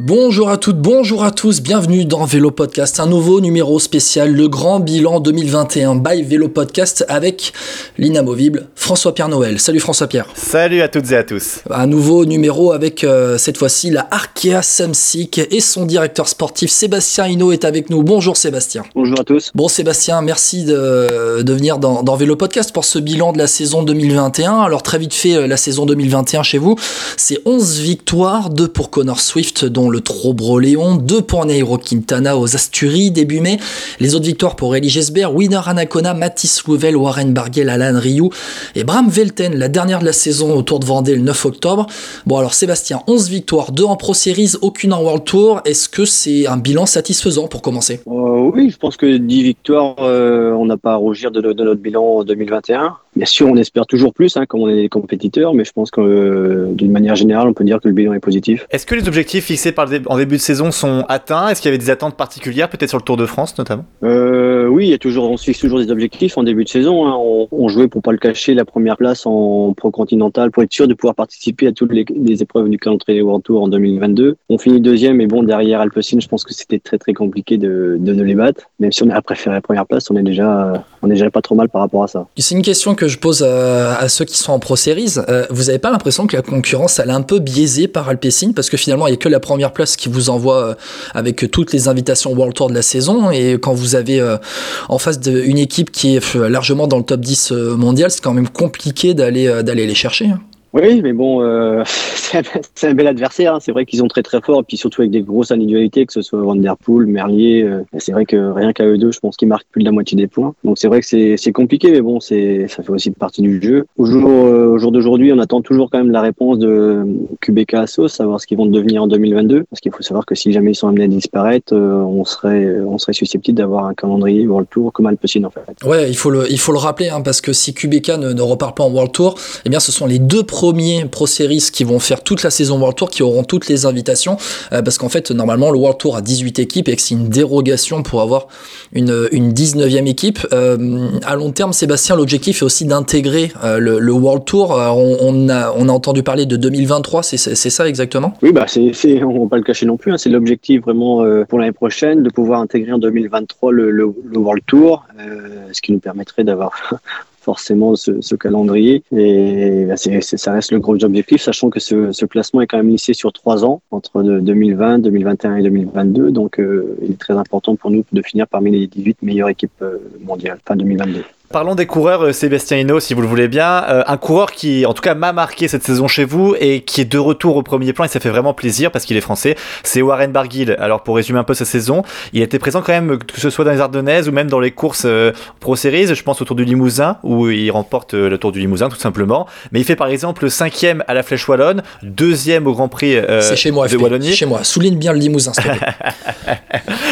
Bonjour à toutes, bonjour à tous, bienvenue dans Vélo Podcast, un nouveau numéro spécial, le grand bilan 2021 by Vélo Podcast avec l'inamovible François-Pierre Noël. Salut François-Pierre. Salut à toutes et à tous. Un nouveau numéro avec euh, cette fois-ci la Arkea Samsic et son directeur sportif Sébastien Hinault est avec nous. Bonjour Sébastien. Bonjour à tous. Bon Sébastien, merci de, de venir dans, dans, Vélo Podcast pour ce bilan de la saison 2021. Alors très vite fait, euh, la saison 2021 chez vous, c'est 11 victoires, 2 pour Connor Swift dont le Trobro Léon, 2 pour Nairo Quintana aux Asturies début mai. Les autres victoires pour Elie Gesbert, Winner Anacona, Mathis Louvel, Warren Barguel, Alan Rioux et Bram Velten, la dernière de la saison au Tour de Vendée le 9 octobre. Bon alors Sébastien, 11 victoires, 2 en Pro Series, aucune en World Tour. Est-ce que c'est un bilan satisfaisant pour commencer? Euh, Oui, je pense que 10 victoires, euh, on n'a pas à rougir de, de, notre bilan 2021. Bien sûr, on espère toujours plus, hein, comme on est des compétiteurs, mais je pense que euh, d'une manière générale, on peut dire que le bilan est positif. Est-ce que les objectifs fixés par le en début de saison sont atteints? Est-ce qu'il y avait des attentes particulières, peut-être sur le Tour de France notamment? Euh, Oui, il y a toujours, on se fixe toujours des objectifs en début de saison. Hein. On, on, jouait pour pas le cacher la première place en pro continental pour être sûr de pouvoir participer à toutes les, les épreuves du calendrier World Tour en 2022. On finit deuxième et bon derrière Alpecin, je pense que c'était très très compliqué de, de, de, les battre. Même si on a préféré la première place, on est déjà on est déjà pas trop mal par rapport à ça. C'est une question que je pose à, à, ceux qui sont en Pro Series. Euh, vous n'avez pas l'impression que la concurrence elle est un peu biaisée par Alpecin? Parce que finalement il n'y a que la première place qui vous envoie avec toutes les invitations World Tour de la saison et quand vous avez euh, en face une équipe qui est largement dans le top 10 mondial, c'est quand même compliqué d'aller euh, d'aller les chercher. Oui, mais bon, euh, c'est un bel adversaire. Hein. C'est vrai qu'ils sont très très forts, puis surtout avec des grosses individualités, que ce soit Van Der Poel, Merlier. Euh, c'est vrai que rien qu'à eux deux, je pense qu'ils marquent plus de la moitié des points. Donc c'est vrai que c'est compliqué, mais bon, c'est ça fait aussi partie du jeu. Au jour, euh, au jour d'aujourd'hui, on attend toujours quand même la réponse de QBK Assos, savoir ce qu'ils vont devenir en 2022. Parce qu'il faut savoir que si jamais ils sont amenés à disparaître, euh, on serait on serait susceptible d'avoir un calendrier World Tour comme Alpecin en fait. Ouais, il faut le il faut le rappeler, hein, parce que si QBK ne, ne repart pas en World Tour, eh bien ce sont les deux premiers Pro Series qui vont faire toute la saison World Tour, qui auront toutes les invitations, euh, parce qu'en fait, normalement, le World Tour a 18 équipes et que c'est une dérogation pour avoir une, une 19e équipe. Euh, à long terme, Sébastien, l'objectif est aussi d'intégrer euh, le, World Tour. On, a, entendu parler de 2023, c'est ça exactement? Oui, bah c'est, on va pas le cacher non plus, hein, c'est l'objectif vraiment pour l'année prochaine, de pouvoir intégrer en 2023 le, le, le World Tour, ce qui nous permettrait d'avoir forcément ce, calendrier. Et bah ça reste le gros objectif, sachant que ce, classement est quand même initié sur trois ans, entre 2020, 2021 et 2022. Donc, euh, il est très important pour nous de finir parmi les 18 meilleures équipes mondiales, fin 2022. Parlons des coureurs, euh, Sébastien Hinault, si vous le voulez bien. Euh, un coureur qui, en tout cas, m'a marqué cette saison chez vous et qui est de retour au premier plan et ça fait vraiment plaisir parce qu'il est français. C'est Warren Barguil. Alors, pour résumer un peu sa saison, il était présent quand même, que ce soit dans les Ardennaises ou même dans les courses euh, Pro Series. Je pense au Tour du Limousin où il remporte euh, le Tour du Limousin, tout simplement. Mais il fait par exemple cinquième à la Flèche Wallonne, deuxième au Grand Prix euh, C'est chez moi, de Wallonie. Chez moi. Souligne bien le Limousin, s'il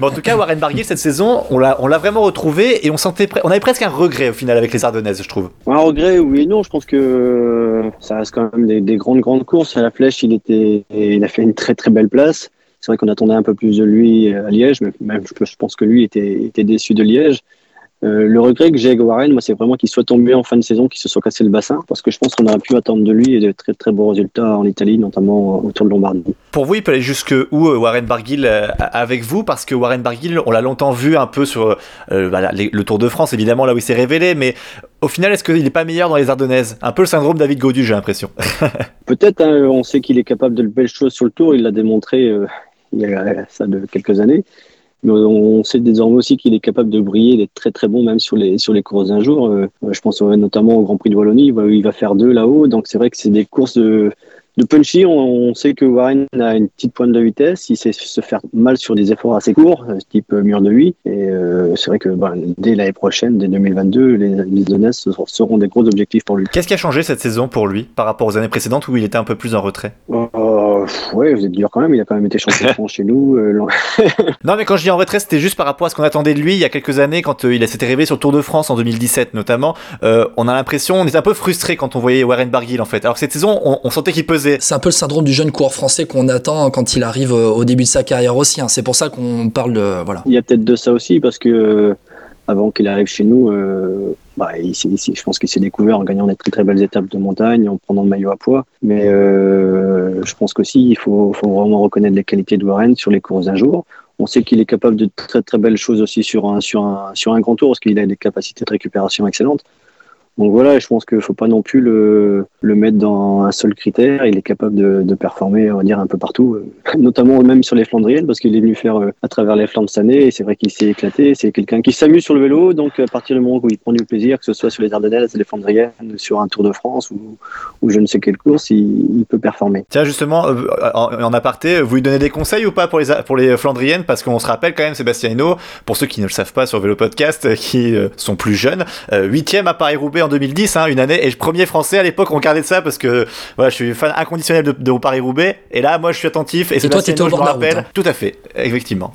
bon, en tout cas, Warren Barguil, cette saison, on l'a, on l'a vraiment retrouvé et on sentait, on avait presque un regret au final avec les Ardennaises je trouve. Un regret, oui et non. Je pense que ça reste quand même des, des, grandes, grandes courses. À la flèche, il, était, il a fait une très, très belle place. C'est vrai qu'on attendait un peu plus de lui à Liège, mais même je pense que lui était, était déçu de Liège. Euh, le regret que j'ai avec Warren, moi, c'est vraiment qu'il soit tombé en fin de saison, qu'il se soit cassé le bassin, parce que je pense qu'on aurait pu attendre de lui de très très bons résultats en Italie, notamment autour de Lombardie. Pour vous, il peut aller jusque où Warren Barguil euh, avec vous? Parce que Warren Barguil, on l'a longtemps vu un peu sur euh, bah, le Tour de France, évidemment, là où il s'est révélé, mais au final, est-ce qu'il n'est pas meilleur dans les Ardennaises? Un peu le syndrome David Gaudu, j'ai l'impression. Peut-être, hein, on sait qu'il est capable de belles choses sur le Tour, il l'a démontré euh, il y a ça de quelques années. Mais on sait désormais aussi qu'il est capable de briller, d'être très très bon même sur les sur les courses d'un jour. Euh, je pense notamment au Grand Prix de Wallonie, où il va faire deux là-haut. Donc c'est vrai que c'est des courses de, de punchy. On, on, sait que Warren a une petite pointe de vitesse. Il sait se faire mal sur des efforts assez courts, type mur de 8. Et euh, c'est vrai que ben, dès l'année prochaine, dès 2022, les, les zones seront des gros objectifs pour lui. Qu'est-ce qui a changé cette saison pour lui par rapport aux années précédentes où il était un peu plus en retrait? Euh, ouais, vous êtes dur quand même. Il a quand même été champion de France chez nous. euh, Non, mais quand je dis en retrait, c'était juste par rapport à ce qu'on attendait de lui il y a quelques années, quand euh, il s'était réveillé sur le Tour de France en 2017 notamment. Euh, on a l'impression, on était un peu frustré quand on voyait Warren Barguil en fait. Alors que cette saison, on, on sentait qu'il pesait. C'est un peu le syndrome du jeune coureur français qu'on attend quand il arrive euh, au début de sa carrière aussi. hein. C'est pour ça qu'on parle de voilà. Il y a peut-être de ça aussi parce que euh, avant qu'il arrive chez nous, euh, bah, il il je pense qu'il s'est découvert en gagnant des très très belles étapes de montagne, en prenant le maillot à poids. Mais euh, je pense qu'aussi il faut, faut vraiment reconnaître les qualités de Warren sur les courses d'un jour. On sait qu'il est capable de très très belles choses aussi sur un sur un sur un grand tour parce qu'il a des capacités de récupération excellentes. Donc voilà, je pense qu'il faut pas non plus le, le mettre dans un seul critère. Il est capable de, de performer, on va dire, un peu partout, euh, notamment même sur les Flandriennes, parce qu'il est venu faire euh, à travers les Flandres cette année, et c'est vrai qu'il s'est éclaté. C'est quelqu'un qui s'amuse sur le vélo, donc à partir du moment où il prend du plaisir, que ce soit sur les Ardennes, les Flandriennes, sur un Tour de France ou, je ne sais quelle course, il, peut performer. Tiens, justement, euh, en, aparté, vous lui donnez des conseils ou pas pour les, pour les Flandriennes? Parce qu'on se rappelle quand même, Sébastien Hinault, pour ceux qui ne le savent pas sur Vélo Podcast, euh, qui euh, sont plus jeunes, euh, huitième à Paris-Roubaix en 2010, hein, une année, et premier français à l'époque, on regardait ça parce que voilà, je suis fan inconditionnel de, de Paris-Roubaix, et là, moi, je suis attentif, et, Et toi, t'étais au je me route, rappelle, tout à fait, effectivement.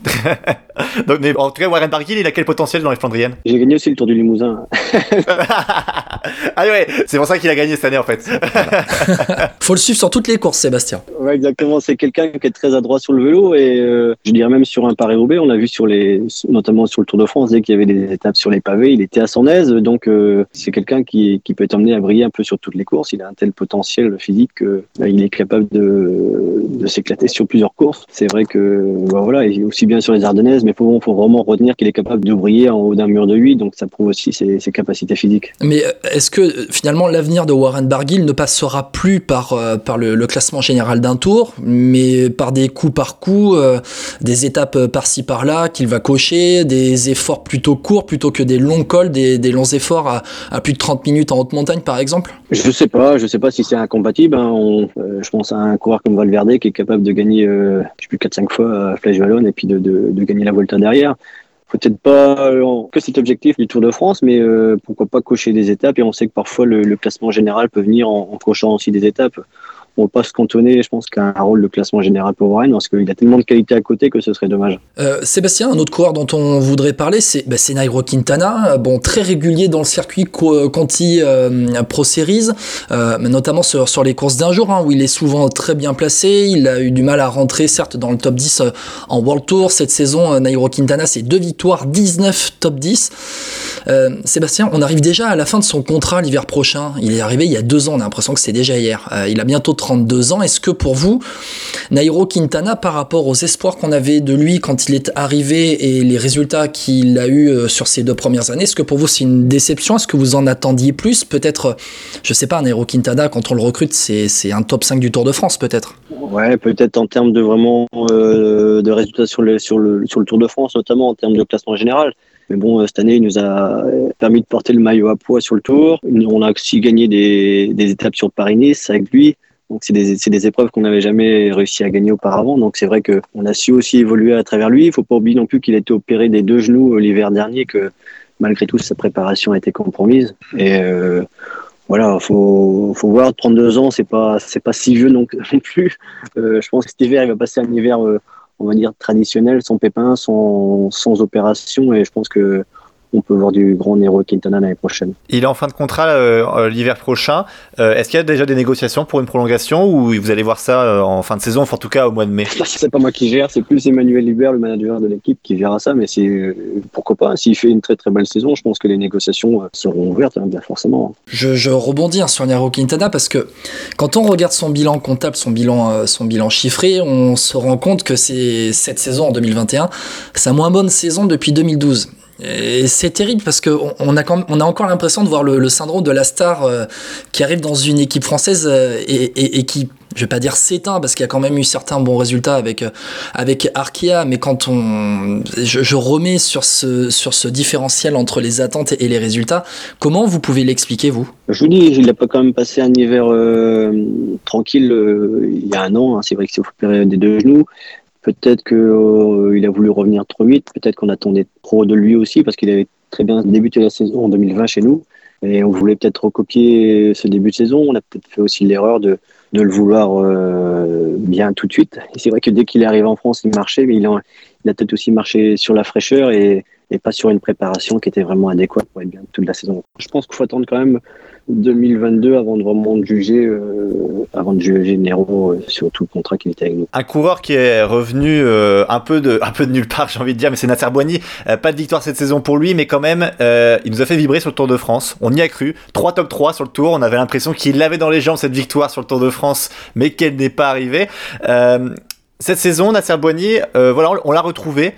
Donc, mais en tout cas, Warren Barguil, il a quel potentiel dans les Flandriennes? J'ai gagné aussi le Tour du Limousin. Ah ouais, c'est pour ça qu'il a gagné cette année en fait. Faut le suivre sur toutes les courses, Sébastien. Ouais, exactement. C'est quelqu'un qui est très adroit sur le vélo et euh, je dirais même sur un Paris-Roubaix, on l'a vu sur les, notamment sur le Tour de France, dès qu'il y avait des étapes sur les pavés, il était à son aise. Donc euh, c'est quelqu'un qui, qui peut être amené à briller un peu sur toutes les courses. Il a un tel potentiel physique qu'il est capable de, s'éclater sur plusieurs courses. C'est vrai que bah, voilà, aussi bien sur les Ardennaises, mais faut, faut vraiment retenir qu'il est capable de briller en haut d'un mur de 8, donc ça prouve aussi ses, capacités physiques. Mais euh, est-ce que euh, finalement l'avenir de Warren Barguil ne passera plus par, euh, le, classement général d'un tour, mais par des coups par coup, euh, des étapes euh, par-ci par-là qu'il va cocher, des efforts plutôt courts plutôt que des longs cols, des, des longs efforts à, à plus de 30 minutes en haute montagne par exemple Je sais pas, je sais pas si c'est incompatible. hein. Euh, je pense à un coureur comme Valverde qui est capable de gagner, euh, je sais plus 4-5 fois à Flèche Wallonne et puis de, gagner la Volta derrière. Peut-être pas euh, que cet objectif du Tour de France, mais euh, pourquoi pas cocher des étapes. Et on sait que parfois le, le classement général peut venir en, en cochant aussi des étapes. On ne va pas se cantonner, je pense, qu'à un rôle de classement général pour Warren, parce qu'il a tellement de qualité à côté que ce serait dommage. Euh, Sébastien, un autre coureur dont on voudrait parler, c'est bah, Nairo Quintana, bon très régulier dans le circuit Co- Conti euh, Pro Series, euh, notamment sur, les courses d'un jour, hein, où il est souvent très bien placé. Il a eu du mal à rentrer, certes, dans le top 10 euh, en World Tour cette saison. Nairo Quintana, c'est deux victoires, 19 top 10. Euh, Sébastien, on arrive déjà à la fin de son contrat l'hiver prochain. Il est arrivé il y a deux ans, on a l'impression que c'est déjà hier. Il a bientôt 32 ans. Est-ce que pour vous, Nairo Quintana, par rapport aux espoirs qu'on avait de lui quand il est arrivé et les résultats qu'il a eu euh, sur ces deux premières années, est-ce que pour vous c'est une déception? Est-ce que vous en attendiez plus? Peut-être, euh, je sais pas, Nairo Quintana, quand on le recrute, c'est un top 5 du Tour de France, peut-être. Ouais, peut-être en termes de vraiment euh, de résultats sur le, sur, le, sur le Tour de France, notamment en termes de classement général. Mais bon, cette année, il nous a permis de porter le maillot à poids sur le Tour. On a aussi gagné des, des étapes sur Paris-Nice avec lui. Donc, c'est des, des épreuves qu'on n'avait jamais réussi à gagner auparavant. Donc, c'est vrai qu'on a su aussi évoluer à travers lui. Il faut pas oublier non plus qu'il a été opéré des deux genoux euh, l'hiver dernier, que malgré tout, sa préparation a été compromise. Et euh, voilà, faut, faut voir, 32 ans, c'est pas, c'est pas si vieux non, plus. Euh, je pense que cet hiver, il va passer un hiver, on va dire, traditionnel, sans pépins, sans, sans opération. Et je pense que on peut voir du grand Nero Quintana l'année prochaine. Il est en fin de contrat euh, euh, l'hiver prochain. Euh, Est-ce qu'il y a déjà des négociations pour une prolongation ou vous allez voir ça en fin de saison, enfin, en tout cas au mois de mai? C'est pas moi qui gère, c'est plus Emmanuel Hubert, le manager de l'équipe, qui gère ça. Mais c'est pourquoi pas. S'il fait une très très belle saison, je pense que les négociations seront ouvertes, hein, bien forcément. Je, je rebondis hein, sur Nairo Quintana parce que quand on regarde son bilan comptable, son bilan, son bilan chiffré, on se rend compte que c'est cette saison en 2021, sa moins bonne saison depuis 2012. C'est terrible parce qu'on on a, a encore l'impression de voir le, syndrome de la star euh, qui arrive dans une équipe française euh, et, qui, je vais pas dire s'éteint parce qu'il y a quand même eu certains bons résultats avec, euh, avec Arkea, mais quand on, je, remets sur ce, sur ce différentiel entre les attentes et les résultats, comment vous pouvez l'expliquer vous? Je vous dis, il n'a pas quand même passé un hiver tranquille il y a un an. hein. C'est vrai qu'il s'est opéré des deux genoux. Peut-être qu'il a voulu revenir trop vite. Peut-être qu'on attendait trop de lui aussi parce qu'il avait très bien débuté la saison en 2020 chez nous. Et on voulait peut-être recopier ce début de saison. On a peut-être fait aussi l'erreur de, de le vouloir euh, euh, bien tout de suite. C'est vrai que dès qu'il est arrivé en France, il marchait, mais il a, il a peut-être aussi marché sur la fraîcheur et, et pas sur une préparation qui était vraiment adéquate pour être bien toute la saison. Je pense qu'il faut attendre quand même 2022 avant de vraiment juger, euh, avant de juger Nero euh, sur tout le contrat qu'il était avec nous. Un coureur qui est revenu euh, un peu de un peu de nulle part, j'ai envie de dire, mais c'est Nasser Boigny. Euh, pas de victoire cette saison pour lui, mais quand même, il nous a fait vibrer sur le Tour de France. On y a cru. Trois top 3 sur le Tour. On avait l'impression qu'il avait dans les jambes cette victoire sur le Tour de France, mais qu'elle n'est pas arrivée. Cette saison, Nasser Boigny, voilà, on l'a retrouvé.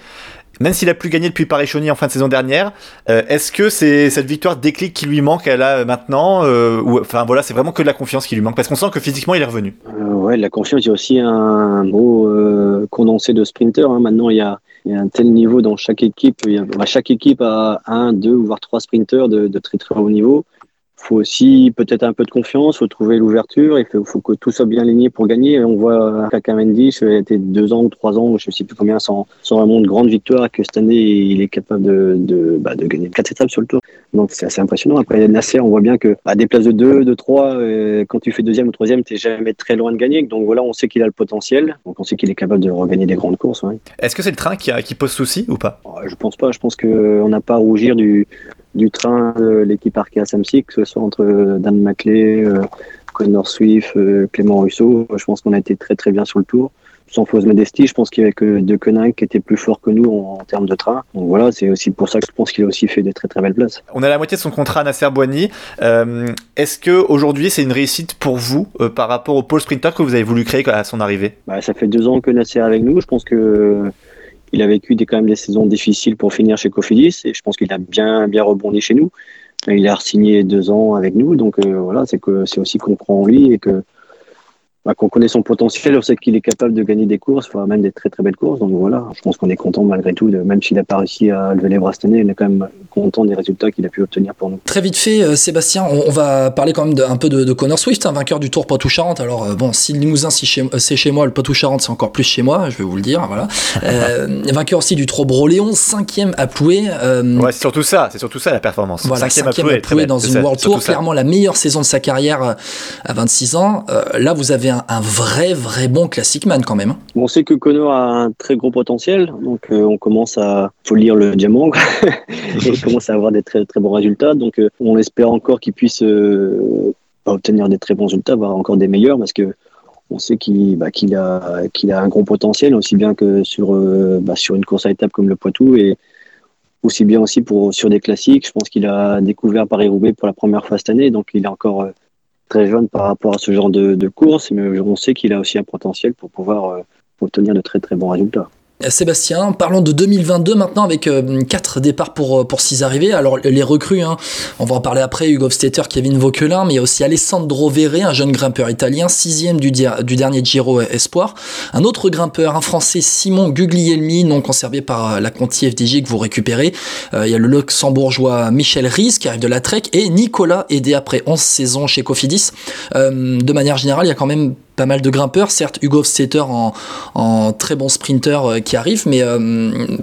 Même s'il a plus gagné depuis Paris-Chauny en fin de saison dernière, euh, est-ce que c'est cette victoire déclic qui lui manque elle a maintenant euh, enfin voilà, c'est vraiment que de la confiance qui lui manque parce qu'on sent que physiquement il est revenu. Euh, ouais, la confiance, il y a aussi un euh, condensé de sprinters. hein. Maintenant, il y, a, un tel niveau dans chaque équipe. Chaque équipe a un, deux, voire trois sprinters de, de très très haut niveau. Il faut aussi peut-être un peu de confiance, faut trouver l'ouverture, il faut, faut que tout soit bien aligné pour gagner. On voit Kaka Mendy, il a été deux ans ou trois ans, je ne sais plus combien, sans, sans vraiment de grande victoire, que cette année, il est capable de, de, bah, de gagner quatre étapes sur le tour. Donc c'est assez impressionnant. Après, Nasser, on voit bien que à des places de 2, de 3, euh, quand tu fais deuxième ou troisième, tu n'es jamais très loin de gagner. Donc voilà, on sait qu'il a le potentiel. Donc on sait qu'il est capable de regagner des grandes courses. ouais. Est-ce que c'est le train qui, a- qui pose souci ou pas? Oh, Je pense pas. Je pense qu'on n'a pas à rougir du, du train de l'équipe Arkea Samsic, que ce soit entre euh, Dan Maclay, euh, Connor Swift, euh, Clément Russo. Je pense qu'on a été très très bien sur le tour. Sans fausse modestie, je pense qu'il y avait que De Koning qui était plus fort que nous en, en termes de train. Donc voilà, c'est aussi pour ça que je pense qu'il a aussi fait de très très belles places. On a la moitié de son contrat à Nasser Boigny. Euh, Est-ce que aujourd'hui c'est une réussite pour vous euh, par rapport au pôle sprinter que vous avez voulu créer à son arrivée? Bah, ça fait deux ans que Nasser est avec nous. Je pense que il a vécu des, quand même des saisons difficiles pour finir chez Cofidis et je pense qu'il a bien bien rebondi chez nous. Il a signé deux ans avec nous, donc euh, voilà, c'est que c'est aussi qu'on croit en lui et que bah, qu'on connaît son potentiel, on sait qu'il est capable de gagner des courses, voire même des très très belles courses. Donc voilà, je pense qu'on est content malgré tout, de, même s'il n'a pas réussi à lever les bras cette année, on est quand même content des résultats qu'il a pu obtenir pour nous. Très vite fait, euh, Sébastien, on, on va parler quand même de- un peu de, de Connor Swift, un vainqueur du Tour Poitou-Charentes. Alors euh, bon, si le Limousin chez- euh, c'est chez moi, le Poitou-Charentes c'est encore plus chez moi, je vais vous le dire. Voilà. Euh, vainqueur aussi du Tour Broléon, cinquième à Ploué. euh, Ouais, c'est surtout ça, c'est surtout ça la performance. Voilà, Cinquième cinquième, à Ploué, à dans une ça, World Tour, ça. clairement la meilleure saison de sa carrière à 26 ans. Euh, là, vous avez un, un vrai, vrai bon classic man quand même. hein. On sait que Connor a un très gros potentiel, donc euh, on commence à faut lire le diamant et il commence à avoir des très très bons résultats. Donc euh, on espère encore qu'il puisse euh, obtenir des très bons résultats, voire encore des meilleurs, parce que on sait qu'il bah, a qu'il a un gros potentiel, aussi bien que sur euh, bah, sur une course à étapes comme le Poitou et aussi bien aussi pour sur des classiques. Je pense qu'il a découvert Paris-Roubaix pour la première fois cette année, donc il est encore très jeune par rapport à ce genre de, course, mais on sait qu'il a aussi un potentiel pour pouvoir euh, obtenir de très très bons résultats. Euh, Sébastien, parlons de 2022 maintenant avec euh, quatre départs pour, euh, pour six arrivées. Alors les recrues, hein, on va en parler après, Hugo Stetter, Kevin Vauquelin, mais il y a aussi Alessandro Verre, un jeune grimpeur italien, sixième du, dernier Giro Espoir. Un autre grimpeur, un français, Simon Guglielmi, non conservé par euh, la Conti FDJ que vous récupérez. Euh, il y a le luxembourgeois Michel Ries qui arrive de la Trek et Nicolas aidé après 11 saisons chez Cofidis. Euh, de manière générale, il y a quand même pas mal de grimpeurs, certes Hugo Stetter en, très bon sprinter euh, qui arrive, mais euh,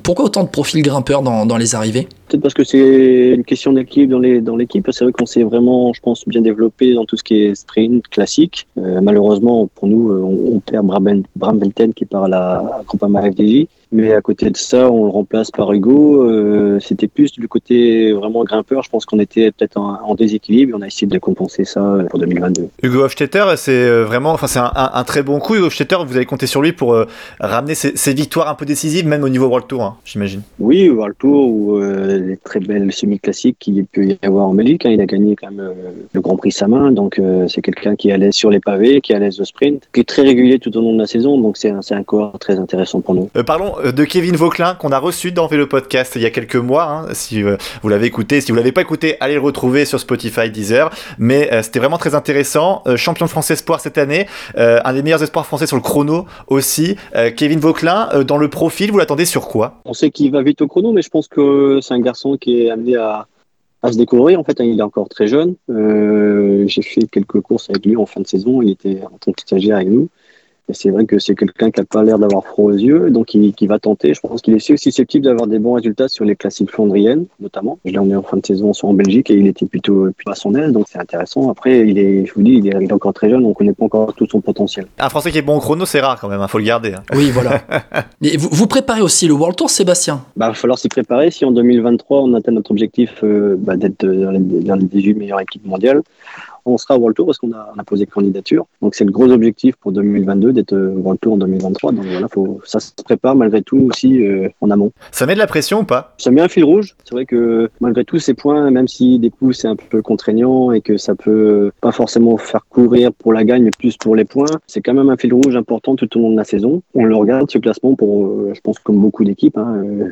pourquoi autant de profils grimpeurs dans, les arrivées? Peut-être parce que c'est une question d'équipe dans l'équipe. C'est vrai qu'on s'est vraiment, je pense, bien développé dans tout ce qui est sprint classique. Euh, malheureusement, pour nous, on, perd Bram, Belten qui part à la Groupama FDJ. Mais à côté de ça, on le remplace par Hugo. Euh, C'était plus du côté vraiment grimpeur. Je pense qu'on était peut-être en, en déséquilibre. On a essayé de compenser ça pour 2022. Hugo Hofstetter, c'est euh, vraiment, enfin c'est un, un- un très bon coup. Hugo Hofstetter, vous avez compté sur lui pour euh, ramener ses, ses victoires un peu décisives, même au niveau World Tour, hein, j'imagine. Oui, voir le tour ou euh, les très belles semi-classiques qu'il peut y avoir en Belgique. hein. Il a gagné quand même euh, le Grand Prix Samin, donc euh, c'est quelqu'un qui est à l'aise sur les pavés, qui est à l'aise au sprint, qui est très régulier tout au long de la saison, donc c'est un, c'est un corps très intéressant pour nous. Euh, parlons euh, de Kevin Vauquelin qu'on a reçu dans Vélo Podcast il y a quelques mois. hein, si euh, vous l'avez écouté, si vous l'avez pas écouté, allez le retrouver sur Spotify, Deezer. Mais euh, c'était vraiment très intéressant. Euh, champion de France Espoir cette année, euh, un des meilleurs espoirs français sur le chrono aussi. Euh, Kevin Vauquelin, euh, dans le profil, vous l'attendez sur quoi? On sait qu'il va vite au chrono, mais je pense que c'est un garçon qui est amené à, à se découvrir. En fait, hein, il est encore très jeune. Euh, J'ai fait quelques courses avec lui en fin de saison. Il était en tant que stagiaire avec nous. Et c'est vrai que c'est quelqu'un qui a pas l'air d'avoir froid aux yeux, donc qui, qui va tenter. Je pense qu'il est aussi susceptible d'avoir des bons résultats sur les classiques flandriennes, notamment. Je l'ai emmené en fin de saison en Belgique et il était plutôt, plutôt à son aise, donc c'est intéressant. Après, il est, je vous dis, il est, il est encore très jeune, on connaît pas encore tout son potentiel. Un Français qui est bon au chrono, c'est rare quand même, il faut le garder. hein. Oui, voilà. Et vous, vous préparez aussi le World Tour, Sébastien? Bah, va falloir s'y préparer. Si en 2023 on atteint notre objectif euh, bah, d'être dans les, dans les 18 meilleures équipes mondiales, on sera au World Tour parce qu'on a, on a posé candidature. Donc c'est le gros objectif pour 2022 d'être euh, au World Tour en 2023. Donc voilà, faut, ça se prépare malgré tout aussi euh, en amont. Ça met de la pression ou pas? Ça met un fil rouge. C'est vrai que malgré tout ces points, même si des coups c'est un peu contraignant et que ça peut pas forcément faire courir pour la gagne, mais plus pour les points, c'est quand même un fil rouge important tout au long de la saison. On le regarde ce classement pour, euh, je pense comme beaucoup d'équipes. Hein, euh,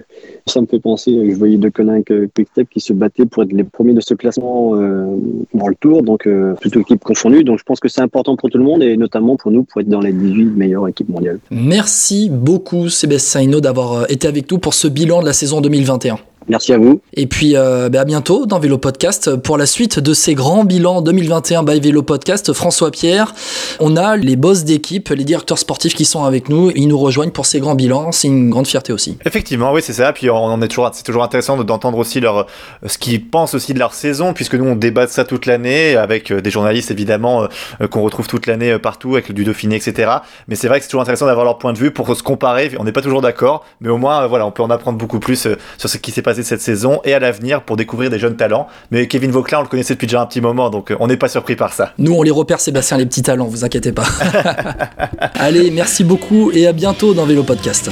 ça me fait penser, je voyais De Koninck, euh, Quickstep qui se battaient pour être les premiers de ce classement euh, dans le Tour, donc euh, toutes équipes confondues. Donc je pense que c'est important pour tout le monde et notamment pour nous pour être dans les 18 meilleures équipes mondiales. Merci beaucoup, Sébastien Hinault, d'avoir euh, été avec nous pour ce bilan de la saison 2021. Merci à vous. Et puis euh, bah, à bientôt dans Vélo Podcast pour la suite de ces grands bilans 2021 by Vélo Podcast. François Pierre, on a les boss d'équipe, les directeurs sportifs qui sont avec nous, ils nous rejoignent pour ces grands bilans, c'est une grande fierté aussi. Effectivement, oui, c'est ça. Puis on en est toujours, c'est toujours intéressant de- d'entendre aussi leur, ce qu'ils pensent aussi de leur saison, puisque nous on débat de ça toute l'année avec euh, des journalistes évidemment euh, qu'on retrouve toute l'année partout avec le du Dauphiné, etc. Mais c'est vrai que c'est toujours intéressant d'avoir leur point de vue pour se comparer. On n'est pas toujours d'accord, mais au moins voilà, on peut en apprendre beaucoup plus sur ce qui s'est passé cette saison et à l'avenir pour découvrir des jeunes talents. Mais Kevin Vauclin, on le connaissait depuis déjà un petit moment, donc euh, on n'est pas surpris par ça. Nous on les repère Sébastien les petits talents, vous inquiétez pas. Allez, merci beaucoup et à bientôt dans Vélo Podcast.